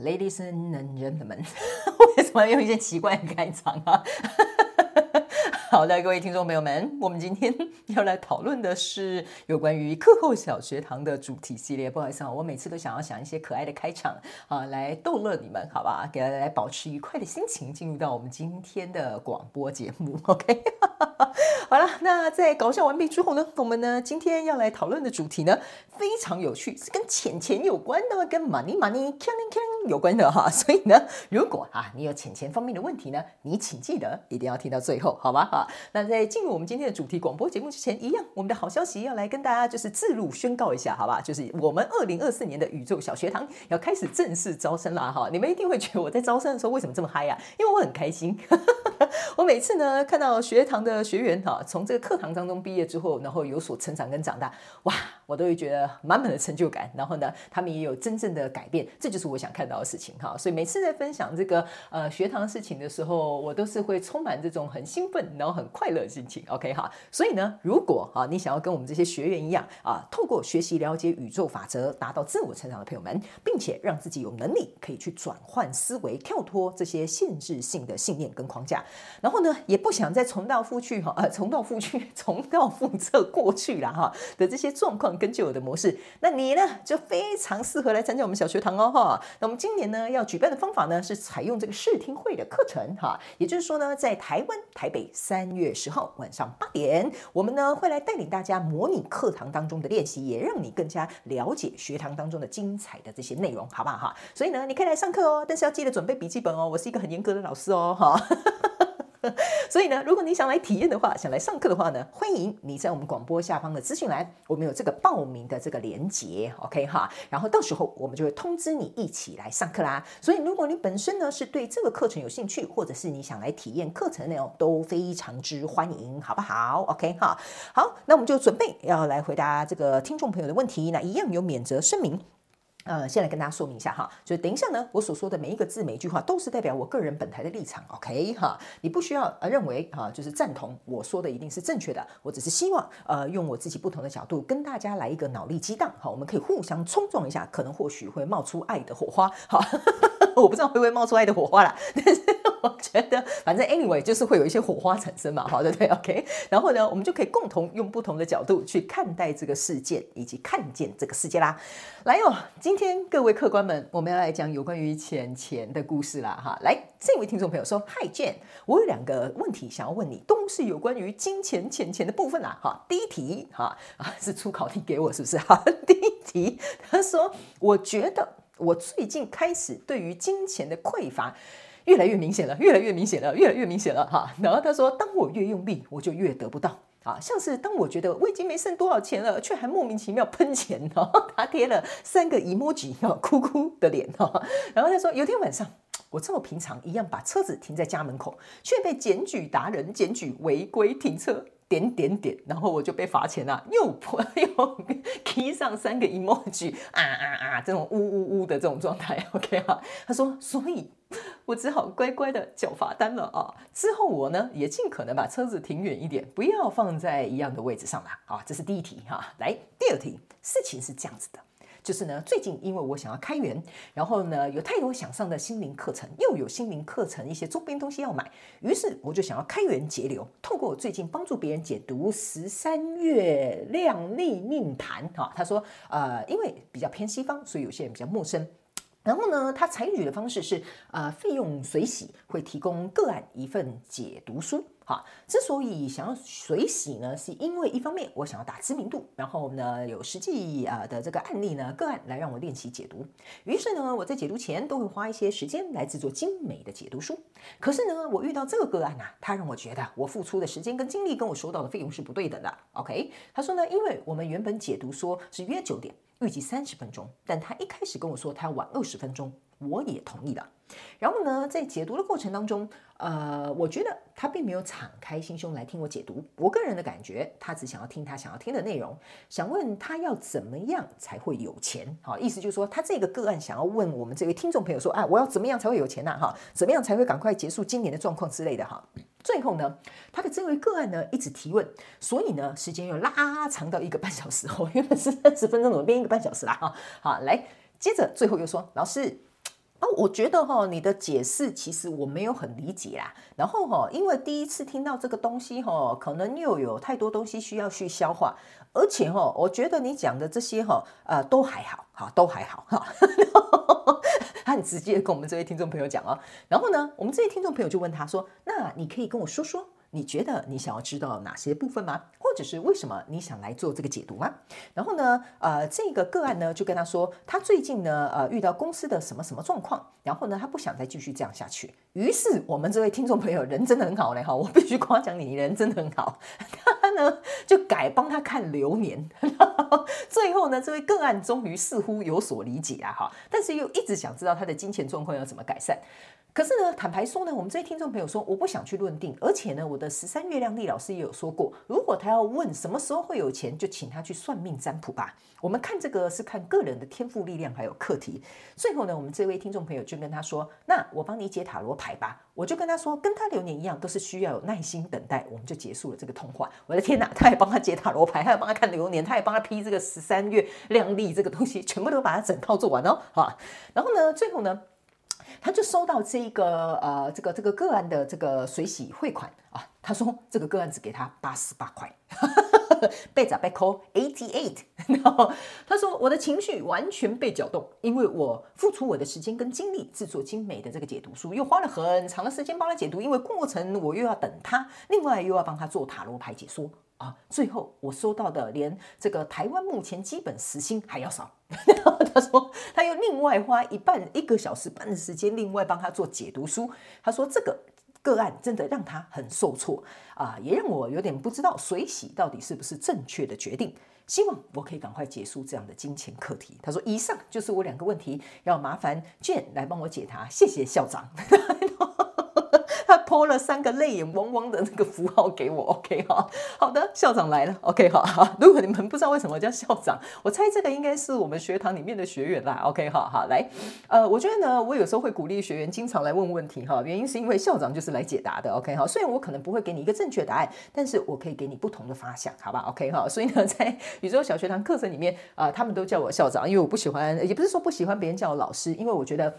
，Ladies and gentlemen。为什么要用一些奇怪的开场啊？好的，各位听众朋友们，我们今天要来讨论的是有关于课后小学堂的主题系列。不好意思啊，我每次都想要想一些可爱的开场啊，来逗乐你们，好吧？给大家来保持愉快的心情，进入到我们今天的广播节目。OK，好了，那在搞笑完毕之后呢，我们呢今天要来讨论的主题呢非常有趣，是跟钱钱有关的，跟 money money killing killing 有关的哈。所以呢，如果啊你有钱钱方面的问题呢，你请记得一定要听到最后，好吧？那在进入我们今天的主题广播节目之前，一样，我们的好消息要来跟大家就是自录宣告一下，好吧？就是我们二零二四年的宇宙小学堂要开始正式招生啦，哈！你们一定会觉得我在招生的时候为什么这么嗨呀？因为我很开心。我每次呢看到学堂的学员哈，从这个课堂当中毕业之后，然后有所成长跟长大，哇，我都会觉得满满的成就感。然后呢，他们也有真正的改变，这就是我想看到的事情哈。所以每次在分享这个呃学堂的事情的时候，我都是会充满这种很兴奋，然后很快乐的心情。OK 哈。所以呢，如果啊你想要跟我们这些学员一样啊，透过学习了解宇宙法则，达到自我成长的朋友们，并且让自己有能力可以去转换思维，跳脱这些限制性的信念跟框架。然后呢，也不想再重蹈覆去哈，呃，重蹈覆去，重蹈覆辙过去了哈的这些状况跟旧有的模式，那你呢就非常适合来参加我们小学堂哦哈。那我们今年呢要举办的方法呢是采用这个试听会的课程哈，也就是说呢，在台湾台北三月十号晚上八点，我们呢会来带领大家模拟课堂当中的练习，也让你更加了解学堂当中的精彩的这些内容，好不好哈？所以呢，你可以来上课哦，但是要记得准备笔记本哦，我是一个很严格的老师哦哈。所以呢，如果你想来体验的话，想来上课的话呢，欢迎你在我们广播下方的资讯栏，我们有这个报名的这个连结，OK 哈。然后到时候我们就会通知你一起来上课啦。所以如果你本身呢是对这个课程有兴趣，或者是你想来体验课程内容，都非常之欢迎，好不好？OK 哈。好，那我们就准备要来回答这个听众朋友的问题，那一样有免责声明。呃，先来跟大家说明一下哈，就等一下呢，我所说的每一个字、每一句话都是代表我个人本台的立场，OK 哈，你不需要呃认为哈，就是赞同我说的一定是正确的，我只是希望呃用我自己不同的角度跟大家来一个脑力激荡，好，我们可以互相冲撞一下，可能或许会冒出爱的火花，好，我不知道会不会冒出爱的火花啦，但是。我觉得反正 anyway 就是会有一些火花产生嘛，好，对不对？OK，然后呢，我们就可以共同用不同的角度去看待这个事件，以及看见这个世界啦。来哟，今天各位客官们，我们要来讲有关于钱钱的故事啦，哈。来，这位听众朋友说：“Hi Jane，我有两个问题想要问你，都是有关于金钱钱钱的部分啦。哈，第一题，哈啊，是出考题给我是不是？哈，第一题，他说，我觉得我最近开始对于金钱的匮乏。”越来越明显了，越来越明显了，越来越明显了哈。然后他说：“当我越用力，我就越得不到啊。像是当我觉得我已经没剩多少钱了，却还莫名其妙喷钱哈。他贴了三个 emoji 哭哭的脸哈。然后他说：有天晚上，我这么平常一样把车子停在家门口，却被检举达人检举违规停车。”点点点，然后我就被罚钱了，又破 又贴上三个 emoji 啊啊啊，这种呜呜呜的这种状态，OK 哈？他说，所以 我只好乖乖的缴罚单了啊。之后我呢也尽可能把车子停远一点，不要放在一样的位置上了啊。这是第一题哈。来，第二题，事情是这样子的。就是呢，最近因为我想要开源，然后呢有太多想上的心灵课程，又有心灵课程一些周边东西要买，于是我就想要开源节流，透过我最近帮助别人解读十三月亮历命盘哈，他说呃，因为比较偏西方，所以有些人比较陌生。然后呢，他采取的方式是呃，费用随喜，会提供个案一份解读书。好，之所以想要随喜呢，是因为一方面我想要打知名度，然后呢有实际啊的这个案例呢个案来让我练习解读。于是呢，我在解读前都会花一些时间来制作精美的解读书。可是呢，我遇到这个个案呐、他让我觉得我付出的时间跟精力跟我收到的费用是不对等的。OK，他说呢，因为我们原本解读说是约九点，预计三十分钟，但他一开始跟我说他要晚二十分钟。我也同意了。然后呢，在解读的过程当中，呃，我觉得他并没有敞开心胸来听我解读。我个人的感觉，他只想要听他想要听的内容，想问他要怎么样才会有钱？好，意思就是说，他这个个案想要问我们这位听众朋友说，啊，我要怎么样才会有钱呢？哈，怎么样才会赶快结束今年的状况之类的哈。最后呢，他的这位个案呢一直提问，所以呢，时间又拉长到一个半小时哦，原本是三十分钟，怎么变一个半小时啦？哈，好，来，接着最后又说，老师。哦，我觉得哈，你的解释其实我没有很理解啦。然后哈，因为第一次听到这个东西哈，可能又有太多东西需要去消化，而且哈，我觉得你讲的这些哈，呃，都还好，哈，都还好哈。他很直接跟我们这位听众朋友讲哦。然后呢，我们这位听众朋友就问他说：“那你可以跟我说说。”你觉得你想要知道哪些部分吗？或者是为什么你想来做这个解读吗？然后呢，呃，这个个案呢就跟他说，他最近呢，呃，遇到公司的什么什么状况，然后呢，他不想再继续这样下去。于是我们这位听众朋友人真的很好嘞，哈，我必须夸奖你，你人真的很好。他呢就改帮他看流年，最后呢，这位个案终于似乎有所理解啊，哈，但是又一直想知道他的金钱状况要怎么改善。可是呢，坦白说呢，我们这些听众朋友说，我不想去论定，而且呢，我的十三月亮历老师也有说过，如果他要问什么时候会有钱，就请他去算命占卜吧。我们看这个是看个人的天赋力量还有课题。最后呢，我们这位听众朋友就跟他说，那我帮你解塔罗牌吧。我就跟他说，跟他流年一样，都是需要有耐心等待。我们就结束了这个通话。我的天哪，他还帮他解塔罗牌，他也帮他看流年，他还帮他批这个十三月亮历这个东西，全部都把它整套做完哦。好，然后呢，最后呢。他就收到这个呃这个这个个案的这个水洗汇款啊，他说这个个案只给他八十八块，被砸被扣 eighty eight，然后他说我的情绪完全被搅动，因为我付出我的时间跟精力制作精美的这个解读书，又花了很长的时间帮他解读，因为过程我又要等他，另外又要帮他做塔罗牌解说。啊，最后我收到的连这个台湾目前基本时薪还要少。他说他又另外花一半一个小时半的时间，另外帮他做解读书。他说这个个案真的让他很受挫啊，也让我有点不知道水洗到底是不是正确的决定。希望我可以赶快结束这样的金钱课题。他说以上就是我两个问题，要麻烦卷来帮我解答，谢谢校长。泼了三个泪眼汪汪的那个符号给我，OK 哈，好的，校长来了，OK 哈，如果你们不知道为什么叫校长，我猜这个应该是我们学堂里面的学员啦，OK 哈，好，来，呃，我觉得呢，我有时候会鼓励学员经常来问问题哈，原因是因为校长就是来解答的，OK 哈，虽然我可能不会给你一个正确答案，但是我可以给你不同的发想，好吧，OK 哈，所以呢，在宇宙小学堂课程里面啊，他们都叫我校长，因为我不喜欢，也不是说不喜欢别人叫我老师，因为我觉得。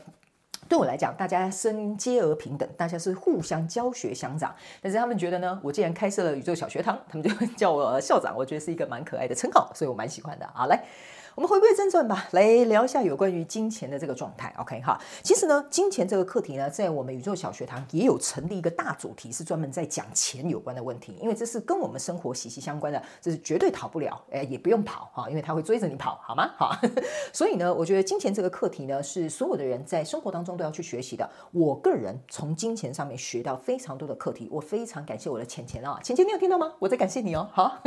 对我来讲，大家生皆而平等，大家是互相教学相长。但是他们觉得呢，我既然开设了宇宙小学堂，他们就叫我校长，我觉得是一个蛮可爱的称号，所以我蛮喜欢的。好，来。我们回归正传吧，来聊一下有关于金钱的这个状态。OK 哈，其实呢，金钱这个课题呢，在我们宇宙小学堂也有成立一个大主题，是专门在讲钱有关的问题，因为这是跟我们生活息息相关的，这是绝对逃不了，哎，也不用跑哈，因为他会追着你跑，好吗？好，所以呢，我觉得金钱这个课题呢，是所有的人在生活当中都要去学习的。我个人从金钱上面学到非常多的课题，我非常感谢我的钱钱啊，钱钱，你有听到吗？我在感谢你哦，好。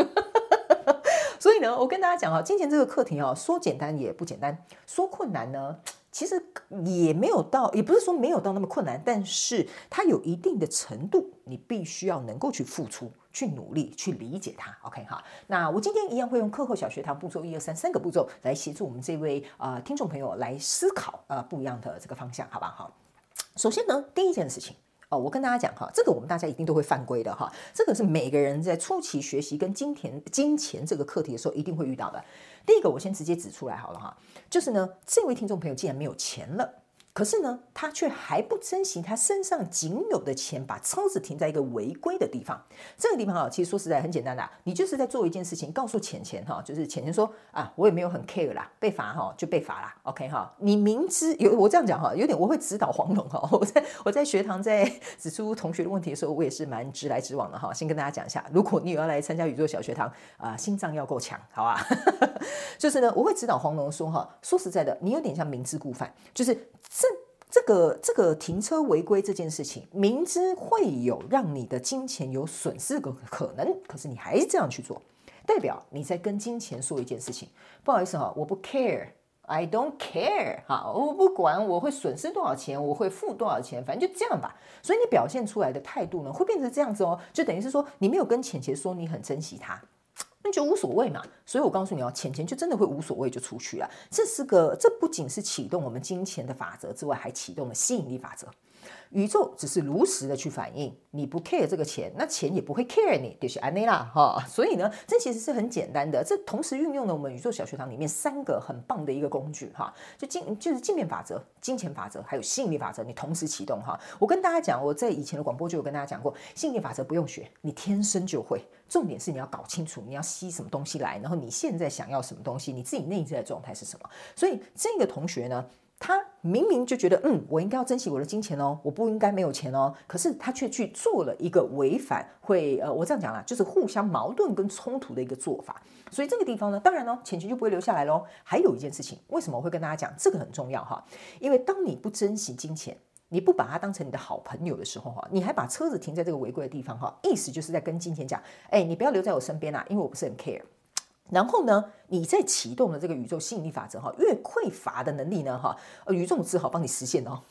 所以呢，我跟大家讲哈，金钱这个课题啊，说简单也不简单，说困难呢，其实也没有到，也不是说没有到那么困难，但是它有一定的程度，你必须要能够去付出、去努力、去理解它。OK 哈，那我今天一样会用课后小学堂步骤一二三三个步骤来协助我们这位啊、呃、听众朋友来思考啊、呃、不一样的这个方向，好吧？好，首先呢，第一件事情。哦，我跟大家讲哈，这个我们大家一定都会犯规的哈，这个是每个人在初期学习跟金钱、金钱这个课题的时候一定会遇到的。第一个，我先直接指出来好了哈，就是呢，这位听众朋友既然没有钱了。可是呢，他却还不珍惜他身上仅有的钱，把车子停在一个违规的地方。这个地方啊，其实说实在很简单的，你就是在做一件事情，告诉钱钱哈，就是钱钱说啊，我也没有很 care 啦，被罚哈就被罚啦，OK 哈。你明知有我这样讲哈，有点我会指导黄龙哈。我在我在学堂在指出同学的问题的时候，我也是蛮直来直往的哈。先跟大家讲一下，如果你有要来参加宇宙小学堂啊，心脏要够强，好吧？就是呢，我会指导黄龙说哈，说实在的，你有点像明知故犯，就是。这个这个停车违规这件事情，明知会有让你的金钱有损失的可能，可是你还是这样去做，代表你在跟金钱说一件事情。不好意思哈，我不 care I don't care，哈，我不管我会损失多少钱，我会付多少钱，反正就这样吧。所以你表现出来的态度呢，会变成这样子哦，就等于是说你没有跟钱钱说你很珍惜他，那就无所谓嘛。所以我告诉你哦，钱钱就真的会无所谓就出去了。这是个，这不仅是启动我们金钱的法则之外，还启动了吸引力法则。宇宙只是如实的去反应，你不 care 这个钱，那钱也不会 care 你，就是安内啦哈。所以呢，这其实是很简单的，这同时运用了我们宇宙小学堂里面三个很棒的一个工具哈，就镜就是镜面法则、金钱法则还有吸引力法则，你同时启动哈。我跟大家讲，我在以前的广播就有跟大家讲过，吸引力法则不用学，你天生就会。重点是你要搞清楚你要吸什么东西来，然后你现在想要什么东西，你自己内在的状态是什么。所以这个同学呢。他明明就觉得，嗯，我应该要珍惜我的金钱哦，我不应该没有钱哦。可是他却去做了一个违反，会呃，我这样讲啦，就是互相矛盾跟冲突的一个做法。所以这个地方呢，当然呢，钱钱就不会留下来喽。还有一件事情，为什么我会跟大家讲这个很重要哈？因为当你不珍惜金钱，你不把它当成你的好朋友的时候哈，你还把车子停在这个违规的地方哈，意思就是在跟金钱讲，哎，你不要留在我身边啊，因为我不是很 care。然后呢，你在启动了这个宇宙吸引力法则哈，越匮乏的能力呢哈，宇宙只好帮你实现哦。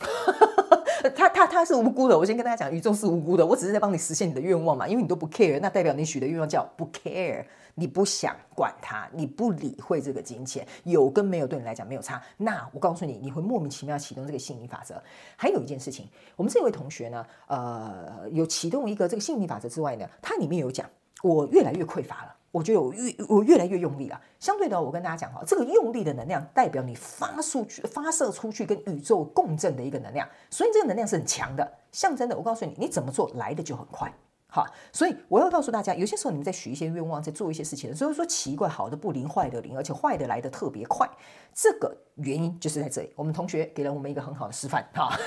他他他是无辜的，我先跟大家讲，宇宙是无辜的，我只是在帮你实现你的愿望嘛，因为你都不 care，那代表你许的愿望叫不 care，你不想管它，你不理会这个金钱，有跟没有对你来讲没有差。那我告诉你，你会莫名其妙启动这个吸引力法则。还有一件事情，我们这位同学呢，呃，有启动一个这个吸引力法则之外呢，它里面有讲，我越来越匮乏了。我觉得我越我越来越用力了。相对的，我跟大家讲哈，这个用力的能量代表你发出去、发射出去跟宇宙共振的一个能量，所以这个能量是很强的。象征的，我告诉你，你怎么做来的就很快。好，所以我要告诉大家，有些时候你们在许一些愿望，在做一些事情的时候，说奇怪，好的不灵，坏的灵，而且坏的来的特别快。这个原因就是在这里。我们同学给了我们一个很好的示范哈。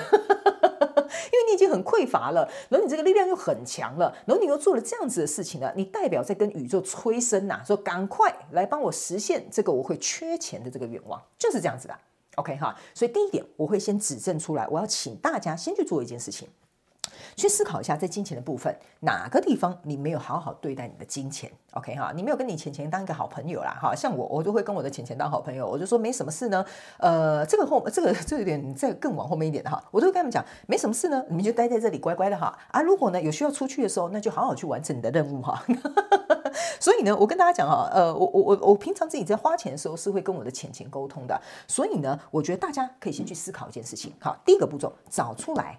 因为你已经很匮乏了，然后你这个力量又很强了，然后你又做了这样子的事情了，你代表在跟宇宙催生呐，说赶快来帮我实现这个我会缺钱的这个愿望，就是这样子的。OK 哈，所以第一点我会先指正出来，我要请大家先去做一件事情。去思考一下，在金钱的部分，哪个地方你没有好好对待你的金钱？OK 哈，你没有跟你钱钱当一个好朋友啦，哈，像我，我就会跟我的钱钱当好朋友，我就说没什么事呢。呃，这个后，这个 这有点再更往后面一点的哈，我就会跟他们讲，没什么事呢，你们就待在这里乖乖的哈。啊，如果呢有需要出去的时候，那就好好去完成你的任务哈。所以呢，我跟大家讲哈，呃，我我我我平常自己在花钱的时候是会跟我的钱钱沟通的，所以呢，我觉得大家可以先去思考一件事情，好，第一个步骤找出来。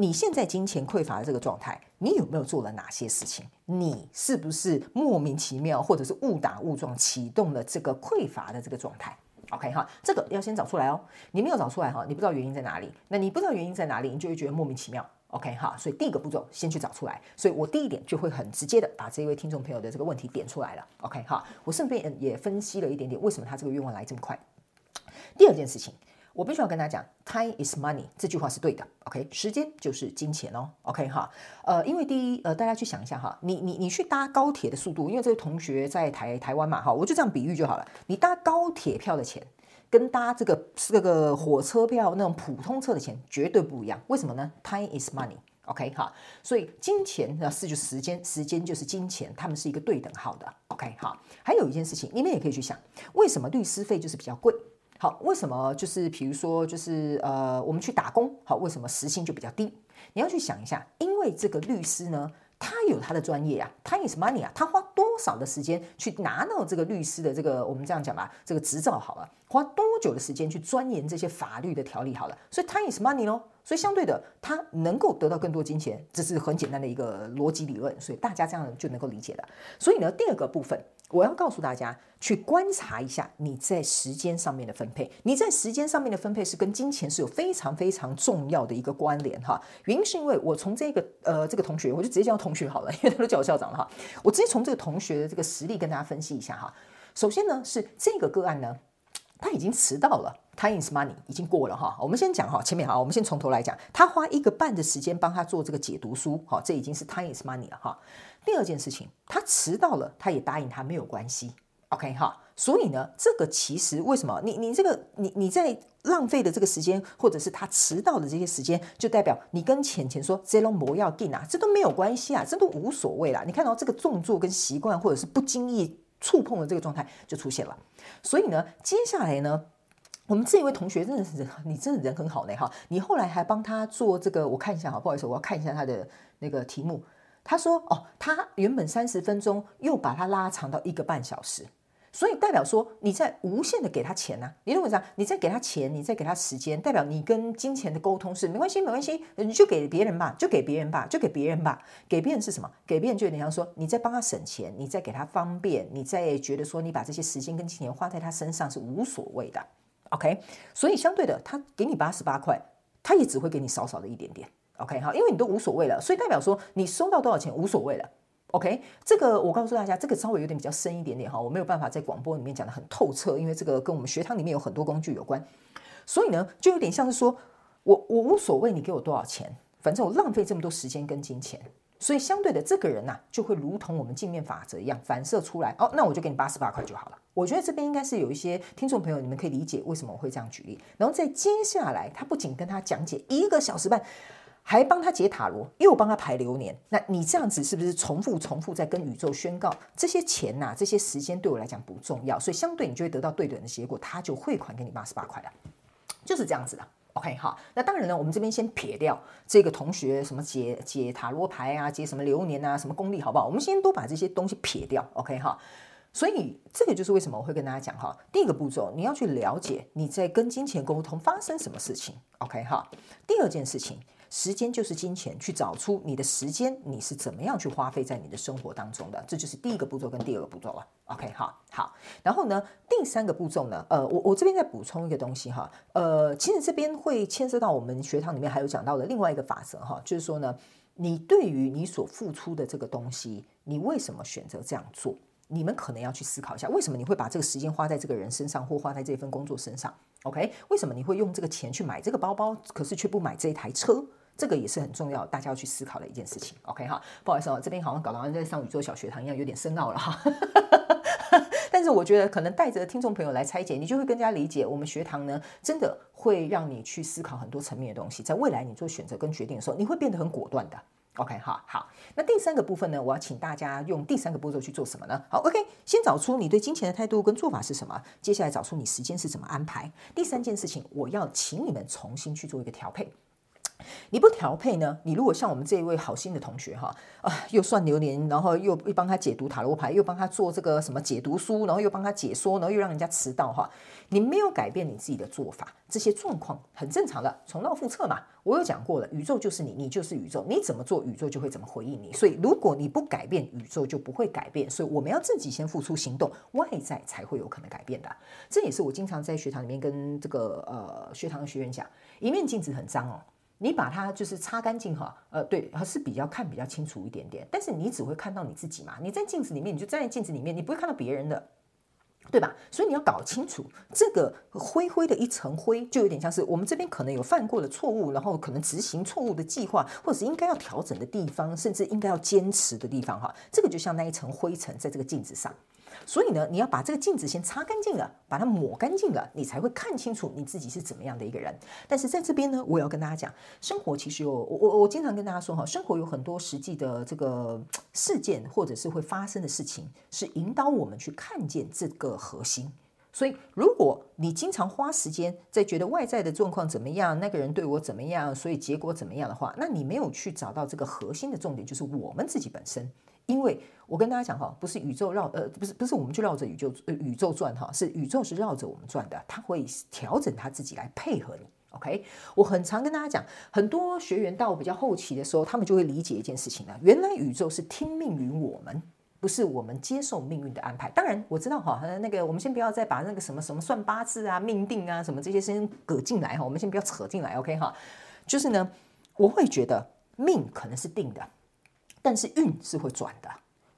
你现在金钱匮乏的这个状态，你有没有做了哪些事情？你是不是莫名其妙，或者是误打误撞启动了这个匮乏的这个状态？OK 哈，这个要先找出来哦。你没有找出来哈，你不知道原因在哪里。那你不知道原因在哪里，你就会觉得莫名其妙。OK 哈，所以第一个步骤先去找出来。所以我第一点就会很直接的把这位听众朋友的这个问题点出来了。OK 哈，我顺便也分析了一点点为什么他这个愿望来这么快。第二件事情。我必须要跟大家讲，Time is money 这句话是对的，OK？时间就是金钱哦，OK 哈？呃，因为第一，呃，大家去想一下哈，你你你去搭高铁的速度，因为这位同学在台台湾嘛，哈，我就这样比喻就好了。你搭高铁票的钱，跟搭这个这个火车票那种普通车的钱绝对不一样。为什么呢？Time is money，OK 哈？所以金钱那是就时间，时间就是金钱，他们是一个对等号的，OK 哈？还有一件事情，你们也可以去想，为什么律师费就是比较贵？好，为什么就是比如说就是呃，我们去打工，好，为什么时薪就比较低？你要去想一下，因为这个律师呢，他有他的专业啊，time is money 啊，他花多少的时间去拿到这个律师的这个我们这样讲吧，这个执照好了，花多久的时间去钻研这些法律的条例好了，所以 time is money 咯。所以相对的，他能够得到更多金钱，这是很简单的一个逻辑理论，所以大家这样就能够理解了。所以呢，第二个部分，我要告诉大家，去观察一下你在时间上面的分配。你在时间上面的分配是跟金钱是有非常非常重要的一个关联哈。原因是因为我从这个呃这个同学，我就直接叫同学好了，因为他都叫我校长了哈。我直接从这个同学的这个实力跟大家分析一下哈。首先呢，是这个个案呢。他已经迟到了，Time is money 已经过了哈。我们先讲哈，前面哈，我们先从头来讲。他花一个半的时间帮他做这个解读书，哈，这已经是 Time is money 了哈。第二件事情，他迟到了，他也答应他没有关系，OK 哈。所以呢，这个其实为什么你你这个你你在浪费的这个时间，或者是他迟到的这些时间，就代表你跟浅浅说这拢不要紧啊，这都没有关系啊，这都无所谓啦。你看到这个动作跟习惯，或者是不经意。触碰的这个状态就出现了，所以呢，接下来呢，我们这一位同学真的是，你真的人很好呢哈！你后来还帮他做这个，我看一下哈，不好意思，我要看一下他的那个题目。他说哦，他原本三十分钟，又把它拉长到一个半小时。所以代表说你在无限的给他钱呐、啊，你认为啥？你在给他钱，你在给他时间，代表你跟金钱的沟通是没关系，没关系，你就给别人吧，就给别人吧，就给别人吧。给别人是什么？给别人就有点像说你在帮他省钱，你在给他方便，你在觉得说你把这些时间跟金钱花在他身上是无所谓的。OK，所以相对的，他给你八十八块，他也只会给你少少的一点点。OK，好，因为你都无所谓了，所以代表说你收到多少钱无所谓了。OK，这个我告诉大家，这个稍微有点比较深一点点哈，我没有办法在广播里面讲得很透彻，因为这个跟我们学堂里面有很多工具有关，所以呢，就有点像是说我我无所谓你给我多少钱，反正我浪费这么多时间跟金钱，所以相对的这个人呐、就会如同我们镜面法则一样反射出来，哦，那我就给你八十八块就好了。我觉得这边应该是有一些听众朋友，你们可以理解为什么我会这样举例，然后在接下来，他不仅跟他讲解一个小时半。还帮他解塔罗，又帮他排流年，那你这样子是不是重复重复在跟宇宙宣告这些钱呐、这些时间对我来讲不重要，所以相对你就会得到对等的结果，他就汇款给你八十八块了，就是这样子的。OK 好，那当然呢，我们这边先撇掉这个同学什么解解塔罗牌啊，解什么流年啊，什么功力好不好？我们先都把这些东西撇掉。OK 哈，所以这个就是为什么我会跟大家讲哈，第一个步骤你要去了解你在跟金钱沟通发生什么事情。OK 哈，第二件事情。时间就是金钱，去找出你的时间，你是怎么样去花费在你的生活当中的，这就是第一个步骤跟第二个步骤了。OK，好，好，然后呢，第三个步骤呢，呃，我我这边再补充一个东西哈，呃，其实这边会牵涉到我们学堂里面还有讲到的另外一个法则哈，就是说呢，你对于你所付出的这个东西，你为什么选择这样做？你们可能要去思考一下，为什么你会把这个时间花在这个人身上，或花在这份工作身上？OK，为什么你会用这个钱去买这个包包，可是却不买这一台车？这个也是很重要，大家要去思考的一件事情。OK 哈，不好意思哦，这边好像搞得好像在上宇宙小学堂一样，有点深奥了哈。但是我觉得可能带着听众朋友来拆解，你就会更加理解我们学堂呢，真的会让你去思考很多层面的东西，在未来你做选择跟决定的时候，你会变得很果断的。OK 哈，好。那第三个部分呢，我要请大家用第三个步骤去做什么呢？好，OK，先找出你对金钱的态度跟做法是什么，接下来找出你时间是怎么安排。第三件事情，我要请你们重新去做一个调配。你不调配呢？你如果像我们这一位好心的同学哈啊，又算流年，然后又又帮他解读塔罗牌，又帮他做这个什么解读书，然后又帮他解说，然后又让人家迟到哈，你没有改变你自己的做法，这些状况很正常的，重蹈覆辙嘛。我有讲过了，宇宙就是你，你就是宇宙，你怎么做，宇宙就会怎么回应你。所以如果你不改变，宇宙就不会改变。所以我们要自己先付出行动，外在才会有可能改变的。这也是我经常在学堂里面跟这个呃学堂的学员讲，一面镜子很脏哦。你把它就是擦干净哈，呃，对，还是比较看比较清楚一点点。但是你只会看到你自己嘛，你在镜子里面，你就站在镜子里面，你不会看到别人的，对吧？所以你要搞清楚这个灰灰的一层灰，就有点像是我们这边可能有犯过的错误，然后可能执行错误的计划，或者是应该要调整的地方，甚至应该要坚持的地方哈。这个就像那一层灰尘在这个镜子上。所以呢，你要把这个镜子先擦干净了，把它抹干净了，你才会看清楚你自己是怎么样的一个人。但是在这边呢，我要跟大家讲，生活其实有我我我经常跟大家说哈，生活有很多实际的这个事件或者是会发生的事情，是引导我们去看见这个核心。所以，如果你经常花时间在觉得外在的状况怎么样，那个人对我怎么样，所以结果怎么样的话，那你没有去找到这个核心的重点，就是我们自己本身。因为我跟大家讲哈，不是宇宙绕呃，不是不是我们去绕着宇宙呃宇宙转哈，是宇宙是绕着我们转的，它会调整它自己来配合你。OK，我很常跟大家讲，很多学员到比较后期的时候，他们就会理解一件事情了，原来宇宙是听命于我们，不是我们接受命运的安排。当然我知道哈，那个我们先不要再把那个什么什么算八字啊、命定啊什么这些先搁进来哈，我们先不要扯进来。OK 哈，就是呢，我会觉得命可能是定的。但是运是会转的，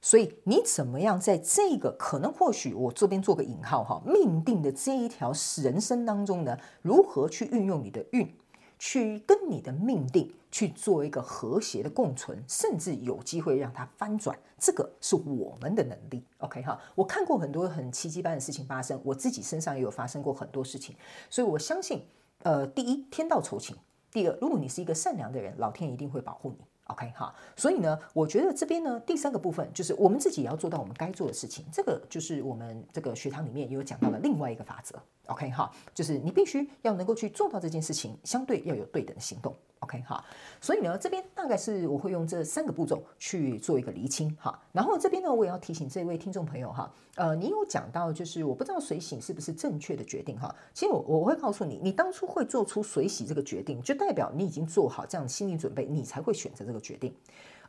所以你怎么样在这个可能或许我这边做个引号哈，命定的这一条人生当中呢，如何去运用你的运，去跟你的命定去做一个和谐的共存，甚至有机会让它翻转，这个是我们的能力。OK 哈，我看过很多很奇迹般的事情发生，我自己身上也有发生过很多事情，所以我相信，呃，第一天道酬勤，第二，如果你是一个善良的人，老天一定会保护你。OK 哈，所以呢，我觉得这边呢，第三个部分就是我们自己也要做到我们该做的事情。这个就是我们这个学堂里面也有讲到的另外一个法则。OK 哈，就是你必须要能够去做到这件事情，相对要有对等的行动。OK 哈，所以呢，这边大概是我会用这三个步骤去做一个厘清哈。然后这边呢，我也要提醒这位听众朋友哈，呃，你有讲到就是我不知道水洗是不是正确的决定哈。其实我我会告诉你，你当初会做出水洗这个决定，就代表你已经做好这样的心理准备，你才会选择这个决定，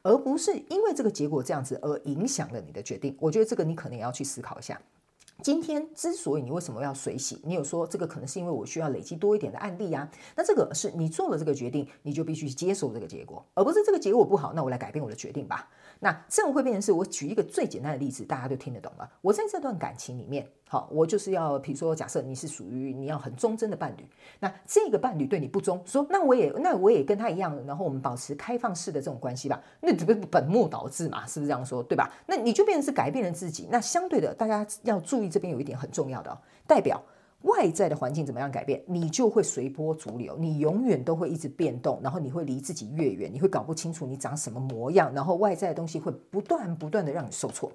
而不是因为这个结果这样子而影响了你的决定。我觉得这个你可能也要去思考一下。今天之所以你为什么要水洗，你有说这个可能是因为我需要累积多一点的案例呀？那这个是你做了这个决定，你就必须接受这个结果，而不是这个结果不好，那我来改变我的决定吧。那这样会变成是我举一个最简单的例子，大家都听得懂了。我在这段感情里面，好，我就是要，比如说，假设你是属于你要很忠贞的伴侣，那这个伴侣对你不忠，说那我也那我也跟他一样，然后我们保持开放式的这种关系吧，那这不本末倒置嘛？是不是这样说？对吧？那你就变成是改变了自己。那相对的，大家要注意这边有一点很重要的哦，代表。外在的环境怎么样改变，你就会随波逐流，你永远都会一直变动，然后你会离自己越远，你会搞不清楚你长什么模样，然后外在的东西会不断不断的让你受挫，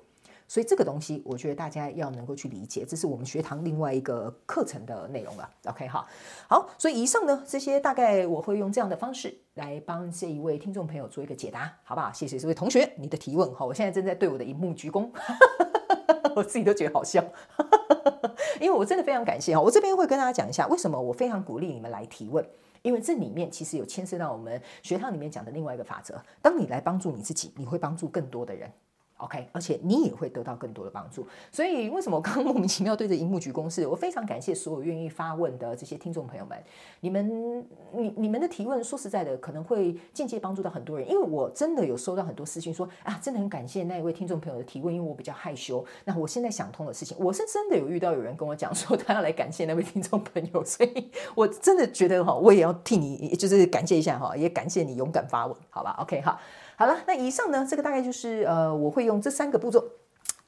所以这个东西我觉得大家要能够去理解，这是我们学堂另外一个课程的内容了。OK 哈，好，所以以上呢这些大概我会用这样的方式来帮这一位听众朋友做一个解答，好不好？谢谢这位同学你的提问，好，我现在正在对我的荧幕鞠躬，我自己都觉得好笑。因为我真的非常感谢哈，我这边会跟大家讲一下为什么我非常鼓励你们来提问，因为这里面其实有牵涉到我们学堂里面讲的另外一个法则，当你来帮助你自己，你会帮助更多的人。OK，而且你也会得到更多的帮助。所以为什么我刚刚莫名其妙对着荧幕鞠躬？是我非常感谢所有愿意发问的这些听众朋友们，你们、你、你们的提问，说实在的，可能会间接帮助到很多人。因为我真的有收到很多私信说啊，真的很感谢那一位听众朋友的提问，因为我比较害羞。那我现在想通的事情，我是真的有遇到有人跟我讲说他要来感谢那位听众朋友，所以我真的觉得哈，我也要替你就是感谢一下哈，也感谢你勇敢发问，好吧？OK 哈。好了，那以上呢，这个大概就是呃，我会用这三个步骤，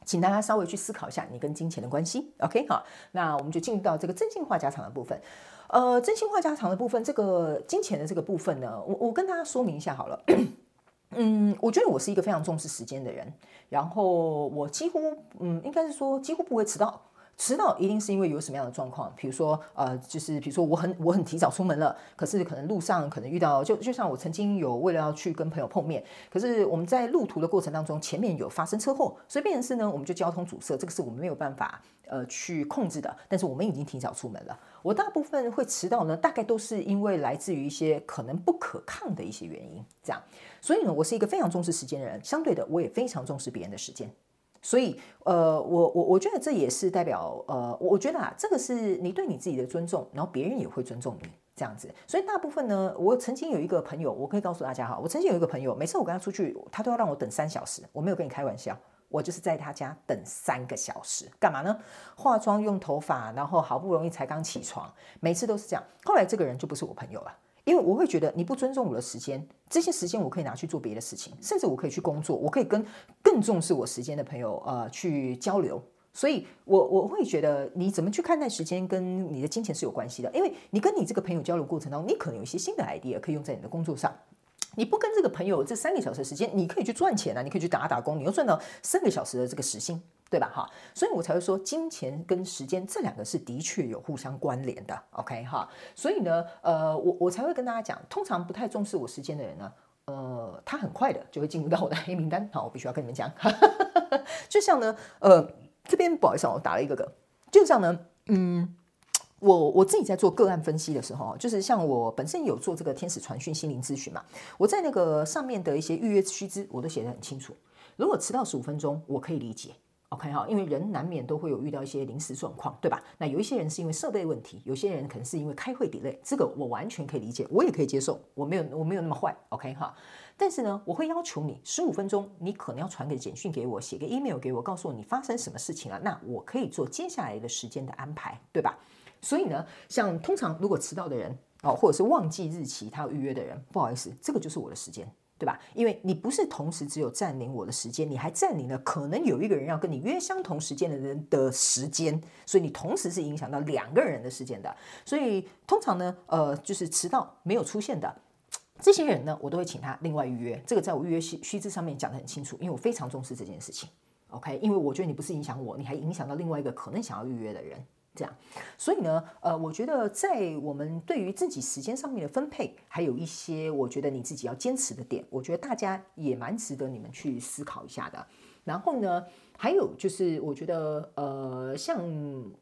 请大家稍微去思考一下你跟金钱的关系。OK，好，那我们就进入到这个真心话家常的部分。呃，真心话家常的部分，这个金钱的这个部分呢，我我跟大家说明一下好了。嗯，我觉得我是一个非常重视时间的人，然后我几乎嗯，应该是说几乎不会迟到。迟到一定是因为有什么样的状况，比如说，呃，就是比如说我很我很提早出门了，可是可能路上可能遇到，就就像我曾经有为了要去跟朋友碰面，可是我们在路途的过程当中，前面有发生车祸，所以变成是呢，我们就交通阻塞，这个是我们没有办法呃去控制的，但是我们已经提早出门了。我大部分会迟到呢，大概都是因为来自于一些可能不可抗的一些原因，这样，所以呢，我是一个非常重视时间的人，相对的，我也非常重视别人的时间。所以，呃，我我我觉得这也是代表，呃，我觉得啊，这个是你对你自己的尊重，然后别人也会尊重你这样子。所以大部分呢，我曾经有一个朋友，我可以告诉大家哈，我曾经有一个朋友，每次我跟他出去，他都要让我等三小时，我没有跟你开玩笑，我就是在他家等三个小时，干嘛呢？化妆、用头发，然后好不容易才刚起床，每次都是这样。后来这个人就不是我朋友了。因为我会觉得你不尊重我的时间，这些时间我可以拿去做别的事情，甚至我可以去工作，我可以跟更重视我时间的朋友呃去交流。所以我，我会觉得你怎么去看待时间跟你的金钱是有关系的。因为你跟你这个朋友交流过程当中，你可能有一些新的 idea 可以用在你的工作上。你不跟这个朋友这三个小时的时间，你可以去赚钱啊，你可以去打打工，你又赚到三个小时的这个时薪。对吧？哈，所以我才会说，金钱跟时间这两个是的确有互相关联的。OK，哈，所以呢，呃，我我才会跟大家讲，通常不太重视我时间的人呢，呃，他很快的就会进入到我的黑名单。好，我必须要跟你们讲，就像呢，呃，这边不好意思，我打了一个嗝，就像呢，嗯，我我自己在做个案分析的时候，就是像我本身有做这个天使传讯心灵咨询嘛，我在那个上面的一些预约须知，我都写得很清楚。如果迟到十五分钟，我可以理解。OK 哈，因为人难免都会有遇到一些临时状况，对吧？那有一些人是因为设备问题，有些人可能是因为开会 delay，这个我完全可以理解，我也可以接受，我没有我没有那么坏，OK 哈。但是呢，我会要求你十五分钟，你可能要传个简讯给我，写个 email 给我，告诉我你发生什么事情了，那我可以做接下来的时间的安排，对吧？所以呢，像通常如果迟到的人哦，或者是忘记日期他要预约的人，不好意思，这个就是我的时间。对吧？因为你不是同时只有占领我的时间，你还占领了可能有一个人要跟你约相同时间的人的时间，所以你同时是影响到两个人的时间的。所以通常呢，呃，就是迟到没有出现的，这些人呢，我都会请他另外预约。这个在我预约须须知上面讲得很清楚，因为我非常重视这件事情。OK，因为我觉得你不是影响我，你还影响到另外一个可能想要预约的人。这样，所以呢，呃，我觉得在我们对于自己时间上面的分配，还有一些我觉得你自己要坚持的点，我觉得大家也蛮值得你们去思考一下的。然后呢，还有就是，我觉得，呃，像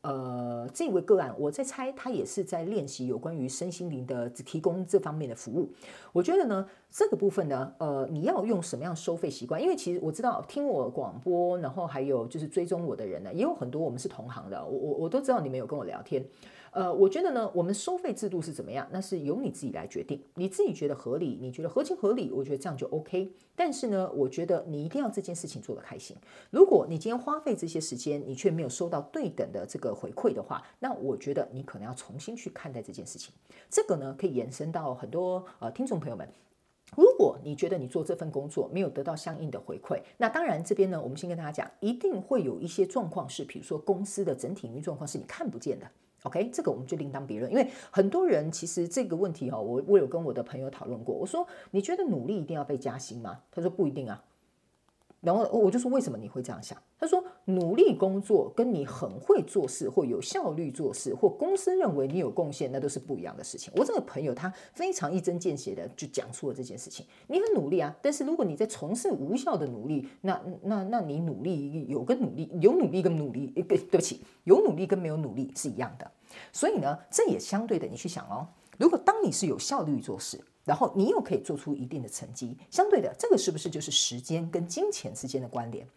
呃这位个案，我在猜他也是在练习有关于身心灵的只提供这方面的服务。我觉得呢，这个部分呢，呃，你要用什么样收费习惯？因为其实我知道听我广播，然后还有就是追踪我的人呢，也有很多我们是同行的，我我我都知道你们有跟我聊天。呃，我觉得呢，我们收费制度是怎么样？那是由你自己来决定，你自己觉得合理，你觉得合情合理，我觉得这样就 OK。但是呢，我觉得你一定要这件事情做得开心。如果你今天花费这些时间，你却没有收到对等的这个回馈的话，那我觉得你可能要重新去看待这件事情。这个呢，可以延伸到很多呃听众朋友们。如果你觉得你做这份工作没有得到相应的回馈，那当然这边呢，我们先跟大家讲，一定会有一些状况是，比如说公司的整体营运状况是你看不见的。OK，这个我们就另当别论。因为很多人其实这个问题哈，我我有跟我的朋友讨论过。我说，你觉得努力一定要被加薪吗？他说不一定啊。然后我就说，为什么你会这样想？他说，努力工作跟你很会做事或有效率做事，或公司认为你有贡献，那都是不一样的事情。我这个朋友他非常一针见血的就讲出了这件事情。你很努力啊，但是如果你在从事无效的努力，那那那你努力有跟努力有努力跟努力，对对不起，有努力跟没有努力是一样的。所以呢，这也相对的，你去想哦，如果当你是有效率做事。然后你又可以做出一定的成绩，相对的，这个是不是就是时间跟金钱之间的关联？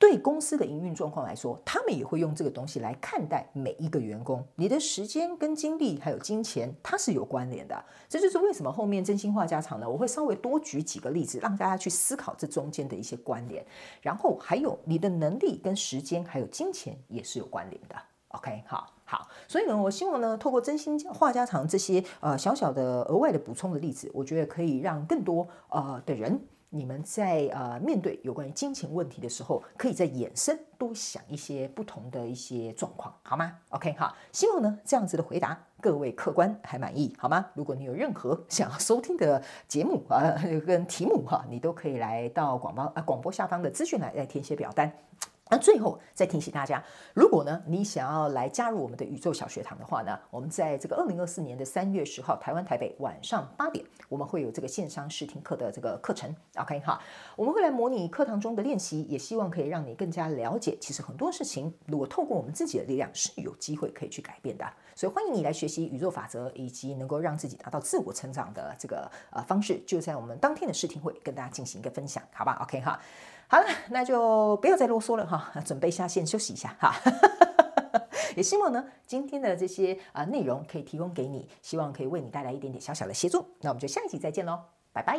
对公司的营运状况来说，他们也会用这个东西来看待每一个员工。你的时间跟精力还有金钱，它是有关联的。这就是为什么后面真心话家常呢，我会稍微多举几个例子，让大家去思考这中间的一些关联。然后还有你的能力跟时间还有金钱也是有关联的。OK，好。好，所以呢，我希望呢，透过真心话家常这些呃小小的额外的补充的例子，我觉得可以让更多呃的人，你们在呃面对有关于金钱问题的时候，可以再衍生多想一些不同的一些状况，好吗？OK，好，希望呢这样子的回答各位客官还满意，好吗？如果你有任何 想要收听的节目啊、跟题目哈，你都可以来到广播啊广播下方的资讯来来填写表单。那最后再提醒大家，如果呢你想要来加入我们的宇宙小学堂的话呢，我们在这个二零二四年的三月十号，台湾台北晚上八点，我们会有这个线上试听课的这个课程。OK 哈，我们会来模拟课堂中的练习，也希望可以让你更加了解，其实很多事情如果透过我们自己的力量是有机会可以去改变的。所以欢迎你来学习宇宙法则，以及能够让自己达到自我成长的这个呃方式，就在我们当天的试听会跟大家进行一个分享，好吧？OK 哈。好了，那就不要再啰嗦了哈，准备下线休息一下哈。也希望呢，今天的这些啊内容可以提供给你，希望可以为你带来一点点小小的协助。那我们就下一集再见喽，拜拜。